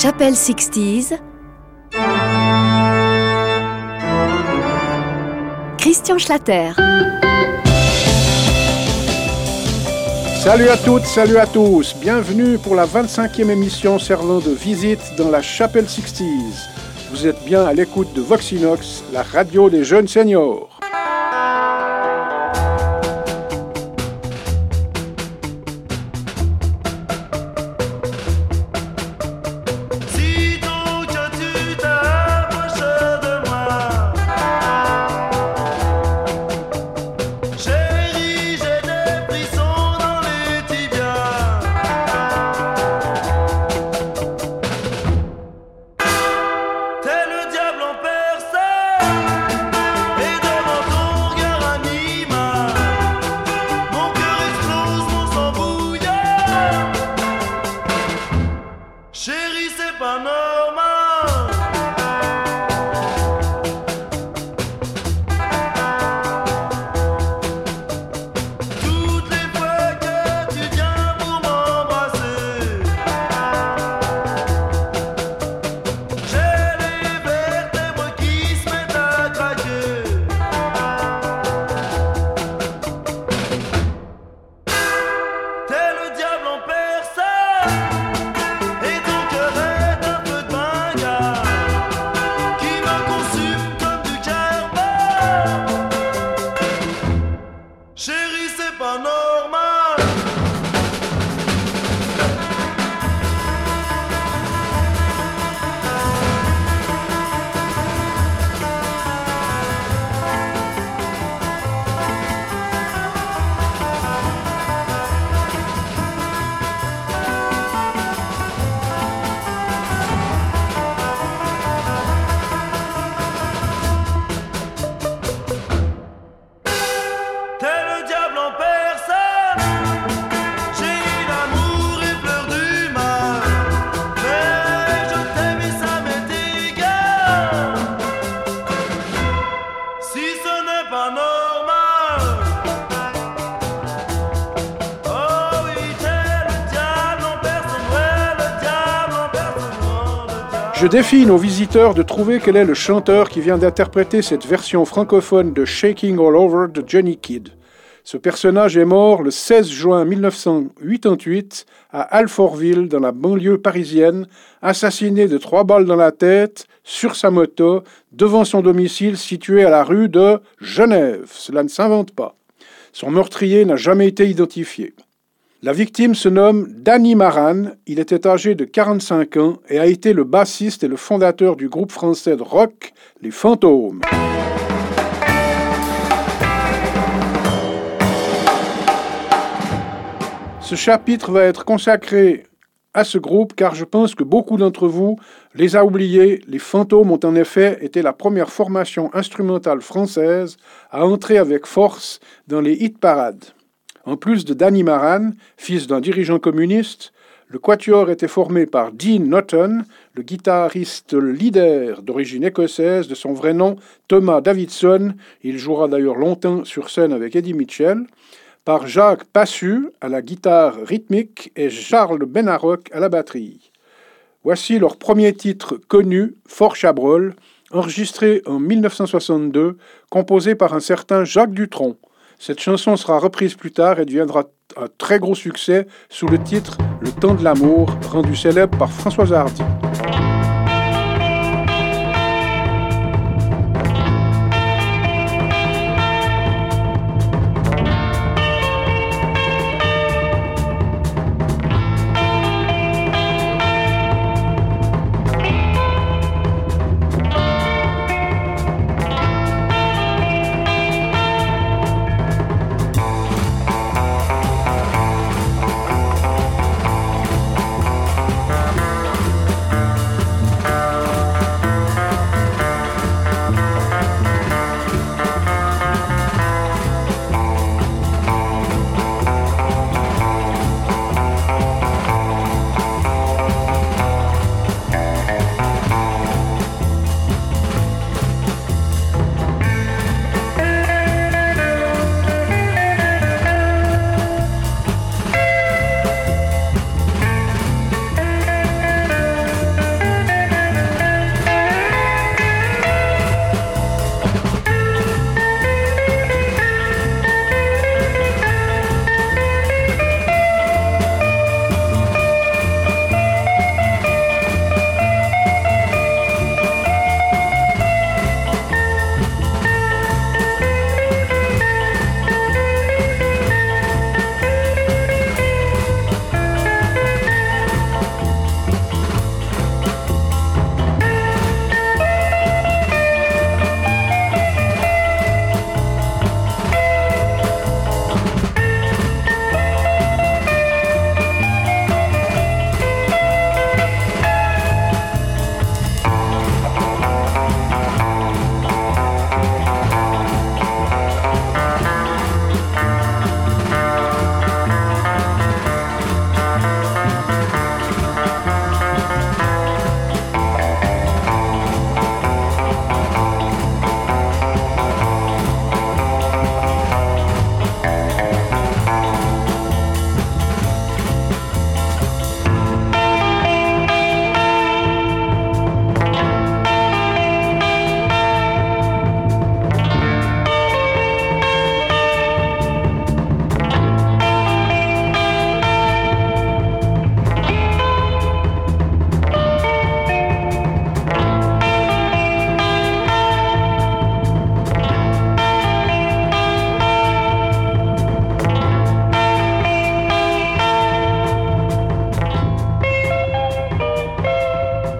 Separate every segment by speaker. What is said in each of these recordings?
Speaker 1: Chapelle 60s. Christian Schlatter.
Speaker 2: Salut à toutes, salut à tous. Bienvenue pour la 25e émission servant de visite dans la Chapelle 60s. Vous êtes bien à l'écoute de Voxinox, la radio des jeunes seniors. Je défie nos visiteurs de trouver quel est le chanteur qui vient d'interpréter cette version francophone de Shaking All Over de Johnny Kidd. Ce personnage est mort le 16 juin 1988 à Alfortville, dans la banlieue parisienne, assassiné de trois balles dans la tête, sur sa moto, devant son domicile situé à la rue de Genève. Cela ne s'invente pas. Son meurtrier n'a jamais été identifié. La victime se nomme Danny Maran, il était âgé de 45 ans et a été le bassiste et le fondateur du groupe français de rock Les Fantômes. Ce chapitre va être consacré à ce groupe car je pense que beaucoup d'entre vous les a oubliés. Les Fantômes ont en effet été la première formation instrumentale française à entrer avec force dans les hit parades. En plus de Danny Maran, fils d'un dirigeant communiste, le quatuor était formé par Dean Norton, le guitariste leader d'origine écossaise, de son vrai nom Thomas Davidson, il jouera d'ailleurs longtemps sur scène avec Eddie Mitchell, par Jacques Passu à la guitare rythmique et Charles Benarroc à la batterie. Voici leur premier titre connu, Fort Chabrol, enregistré en 1962, composé par un certain Jacques Dutronc. Cette chanson sera reprise plus tard et deviendra un très gros succès sous le titre Le temps de l'amour, rendu célèbre par Françoise Hardy.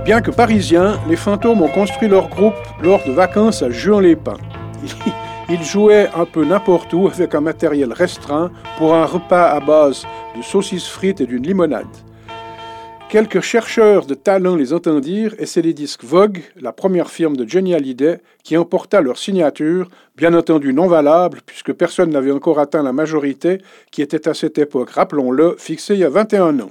Speaker 2: Bien que parisiens, les fantômes ont construit leur groupe lors de vacances à Juan-les-Pins. Ils jouaient un peu n'importe où avec un matériel restreint pour un repas à base de saucisses frites et d'une limonade. Quelques chercheurs de talent les entendirent et c'est les disques Vogue, la première firme de Johnny Hallyday, qui emporta leur signature, bien entendu non valable puisque personne n'avait encore atteint la majorité qui était à cette époque, rappelons-le, fixée il y a 21 ans.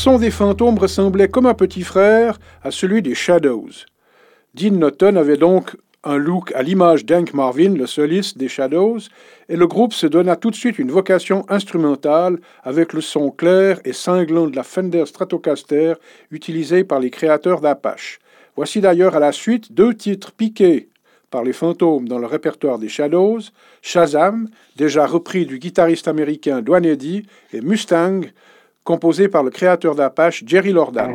Speaker 2: Son des fantômes ressemblait comme un petit frère à celui des Shadows. Dean Norton avait donc un look à l'image d'Hank Marvin, le soliste des Shadows, et le groupe se donna tout de suite une vocation instrumentale avec le son clair et cinglant de la Fender Stratocaster utilisé par les créateurs d'Apache. Voici d'ailleurs à la suite deux titres piqués par les fantômes dans le répertoire des Shadows, Shazam, déjà repris du guitariste américain Dwayne Eddy, et Mustang, composé par le créateur d'Apache, Jerry Lordan.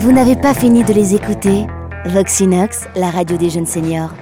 Speaker 1: Vous n'avez pas fini de les écouter Voxinox, la radio des jeunes seniors.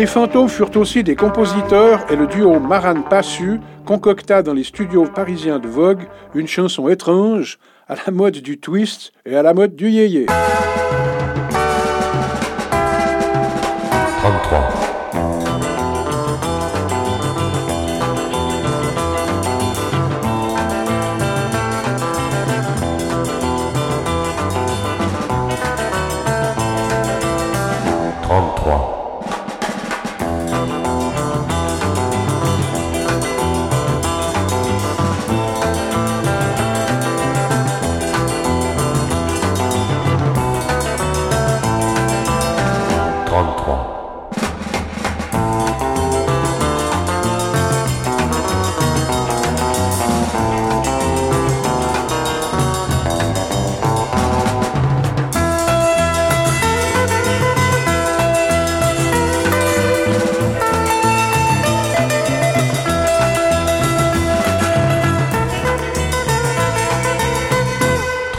Speaker 2: Les fantômes furent aussi des compositeurs et le duo Maran Passu concocta dans les studios parisiens de Vogue une chanson étrange à la mode du twist et à la mode du yéyé.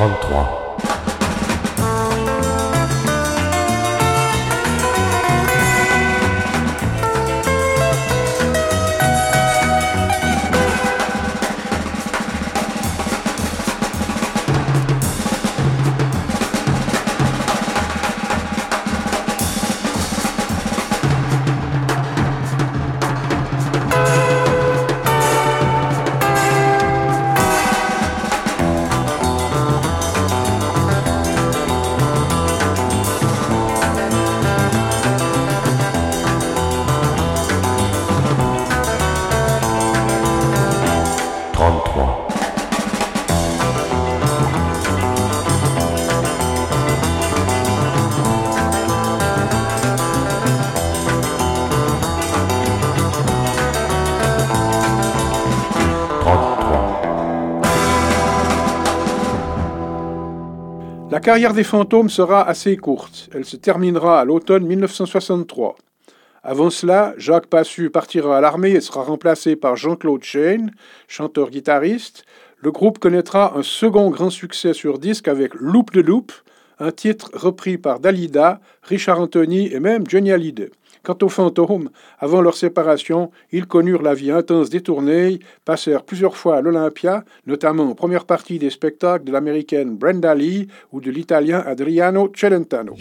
Speaker 3: 33.
Speaker 2: Carrière des fantômes sera assez courte. Elle se terminera à l'automne 1963. Avant cela, Jacques Passu partira à l'armée et sera remplacé par Jean-Claude Chaine, chanteur-guitariste. Le groupe connaîtra un second grand succès sur disque avec Loop de Loop, un titre repris par Dalida, Richard Anthony et même Johnny Hallyday. Quant aux fantômes, avant leur séparation, ils connurent la vie intense des tournées, passèrent plusieurs fois à l'Olympia, notamment en première partie des spectacles de l'américaine Brenda Lee ou de l'italien Adriano Celentano.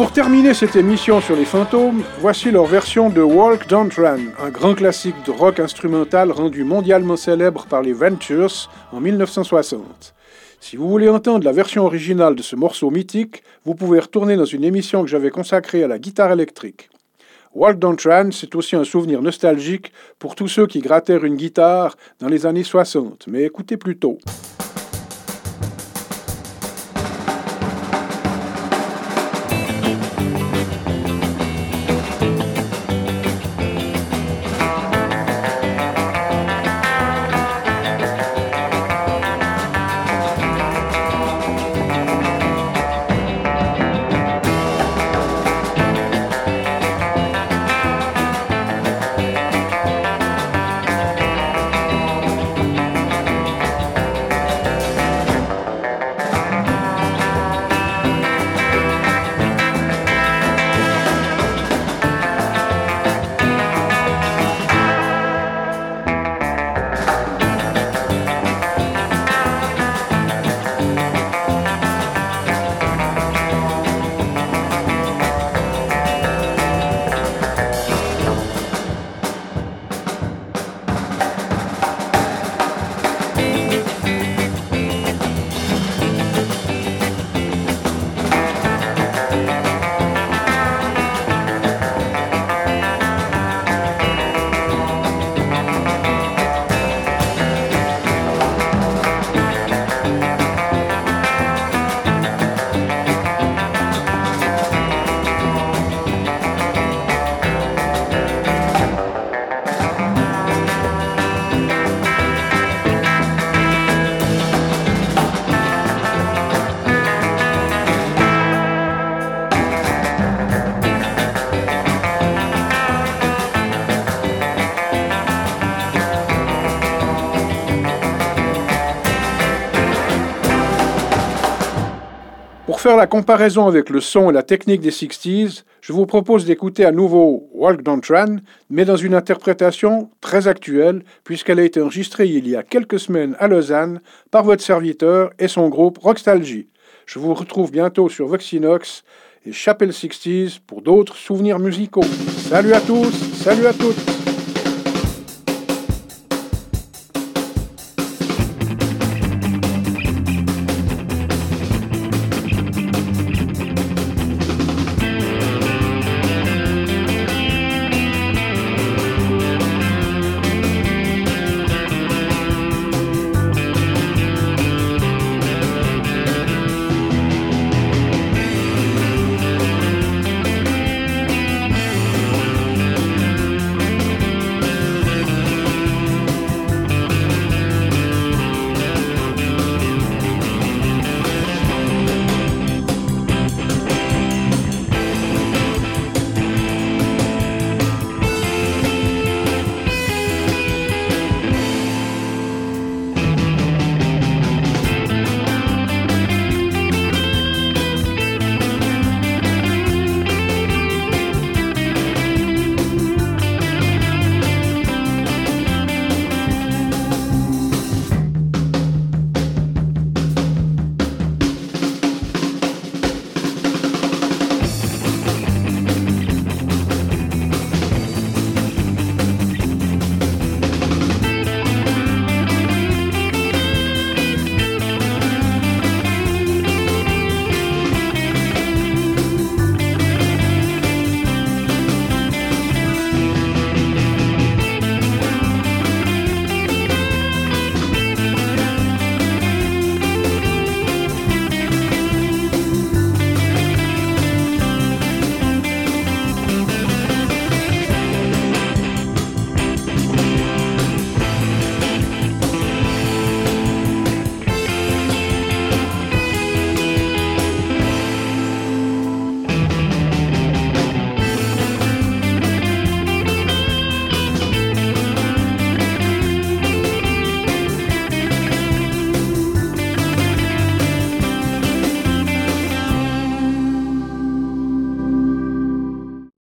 Speaker 2: Pour terminer cette émission sur les fantômes, voici leur version de Walk Don't Run, un grand classique de rock instrumental rendu mondialement célèbre par les Ventures en 1960. Si vous voulez entendre la version originale de ce morceau mythique, vous pouvez retourner dans une émission que j'avais consacrée à la guitare électrique. Walk Don't Run, c'est aussi un souvenir nostalgique pour tous ceux qui grattèrent une guitare dans les années 60, mais écoutez plutôt. Faire la comparaison avec le son et la technique des 60s, je vous propose d'écouter à nouveau Walk Don't Run, mais dans une interprétation très actuelle, puisqu'elle a été enregistrée il y a quelques semaines à Lausanne par votre serviteur et son groupe Rockstalgie. Je vous retrouve bientôt sur Voxinox et Chapelle 60s pour d'autres souvenirs musicaux. Salut à tous, salut à toutes!